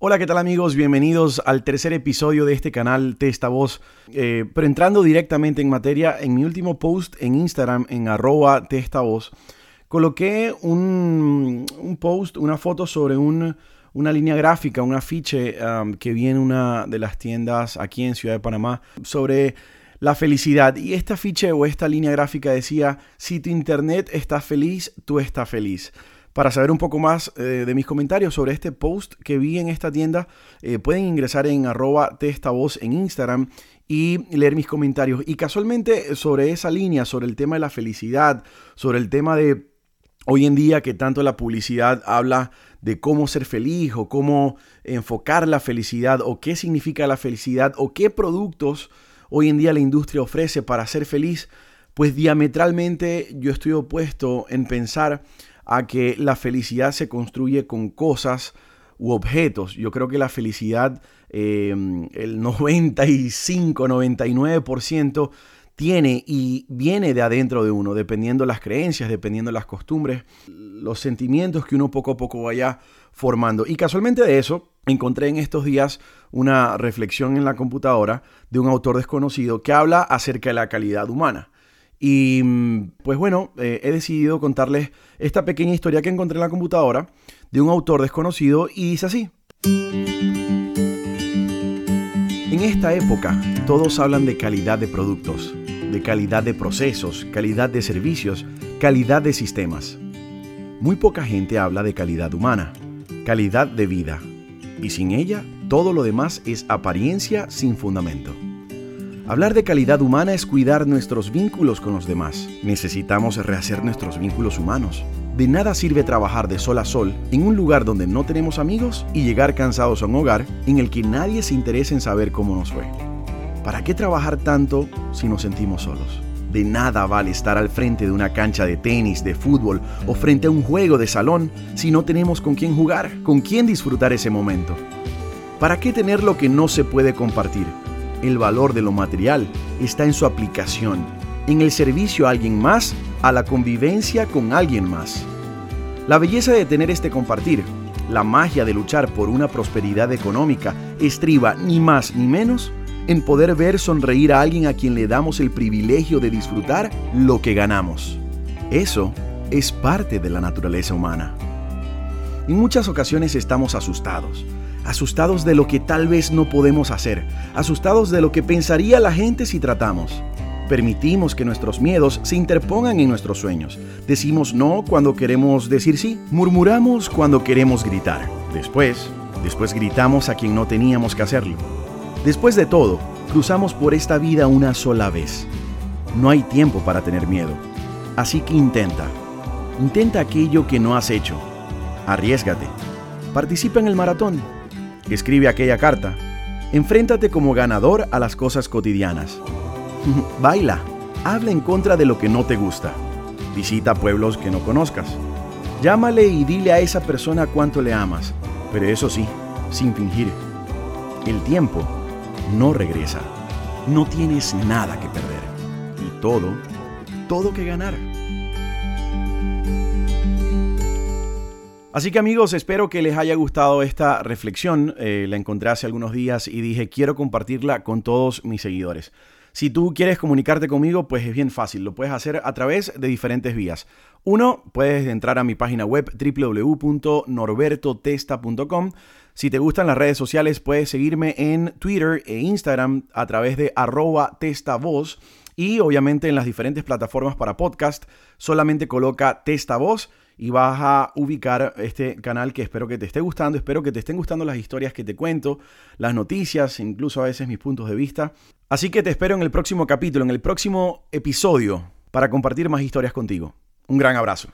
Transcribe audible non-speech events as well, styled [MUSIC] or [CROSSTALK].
Hola, ¿qué tal amigos? Bienvenidos al tercer episodio de este canal Testa Voz. Eh, pero entrando directamente en materia, en mi último post en Instagram, en arroba Testa Voz, coloqué un, post, una foto sobre una línea gráfica, un afiche um, que vi en una de las tiendas aquí en Ciudad de Panamá sobre la felicidad. Y esta afiche o esta línea gráfica decía, si tu internet está feliz, tú estás feliz. Para saber un poco más eh, de mis comentarios sobre este post que vi en esta tienda, eh, pueden ingresar en arroba testavoz en Instagram y leer mis comentarios. Y casualmente sobre esa línea, sobre el tema de la felicidad, sobre el tema de hoy en día que tanto la publicidad habla de cómo ser feliz o cómo enfocar la felicidad o qué significa la felicidad o qué productos hoy en día la industria ofrece para ser feliz, pues diametralmente yo estoy opuesto en pensar a que la felicidad se construye con cosas u objetos. Yo creo que la felicidad, em, el [LAUGHS] 95-99% tiene y viene de adentro de uno, dependiendo las creencias, dependiendo las costumbres, los sentimientos que uno poco a poco vaya formando. Y casualmente de eso encontré en estos días una reflexión en la computadora de un autor desconocido que habla acerca de la calidad humana. Y mm, pues bueno, eh, he decidido contarles esta pequeña historia que encontré en la computadora de un autor desconocido y dice así. En esta época todos hablan de calidad de productos, de calidad de procesos, calidad de servicios, calidad de sistemas. Muy poca gente habla de calidad humana, calidad de vida, y sin ella todo lo demás es apariencia sin fundamento. Hablar de calidad humana es cuidar nuestros vínculos con los demás. Necesitamos rehacer nuestros vínculos humanos. De nada sirve trabajar de sol a sol en un lugar donde no tenemos amigos y llegar cansados a un hogar en el que nadie se interesa en saber cómo nos fue. ¿Para qué trabajar tanto si nos sentimos solos? De nada vale estar al frente de una cancha de tenis, de fútbol o frente a un juego de salón si no tenemos con quién jugar, con quién disfrutar ese momento. ¿Para qué tener lo que no se puede compartir? El valor de lo material está en su aplicación, en el servicio a alguien más, a la convivencia con alguien más. La belleza de tener este compartir, la magia de luchar por una prosperidad económica, estriba ni más ni menos en poder ver sonreír a alguien a quien le damos el privilegio de disfrutar lo que ganamos. Eso es parte de la naturaleza humana. En muchas ocasiones estamos asustados, asustados de lo que tal vez no podemos hacer, asustados de lo que pensaría la gente si tratamos. Permitimos que nuestros miedos se interpongan en nuestros sueños. Decimos no cuando queremos decir sí. Murmuramos cuando queremos gritar. Después, después gritamos a quien no teníamos que hacerlo. Después de todo, cruzamos por esta vida una sola vez. No hay tiempo para tener miedo. Así que intenta. Intenta aquello que no has hecho. Arriesgate. Participa en el maratón Escribe aquella carta. Enfréntate como ganador a las cosas cotidianas. [LAUGHS] Baila. Habla en contra de lo que no te gusta. Visita pueblos que no conozcas. Llámale y dile a esa persona cuánto le amas, pero eso sí, sin fingir. El tiempo no regresa. No tienes nada que perder. Y todo, todo que ganar. Así que amigos, espero que les haya gustado esta reflexión. Eh, la encontré hace algunos días y dije, quiero compartirla con todos mis seguidores. Si tú quieres comunicarte conmigo, pues es bien fácil. Lo puedes hacer a través de diferentes vías. Uno, puedes entrar a mi página web www.norbertotesta.com. Si te gustan las redes sociales, puedes seguirme en Twitter e Instagram a través de arroba testavoz. Y obviamente en las diferentes plataformas para podcast, solamente coloca Testa Voz y vas a ubicar este canal que espero que te esté gustando, espero que te estén gustando las historias que te cuento, las noticias, incluso a veces mis puntos de vista. Así que te espero en el próximo capítulo, en el próximo episodio, para compartir más historias contigo. Un gran abrazo.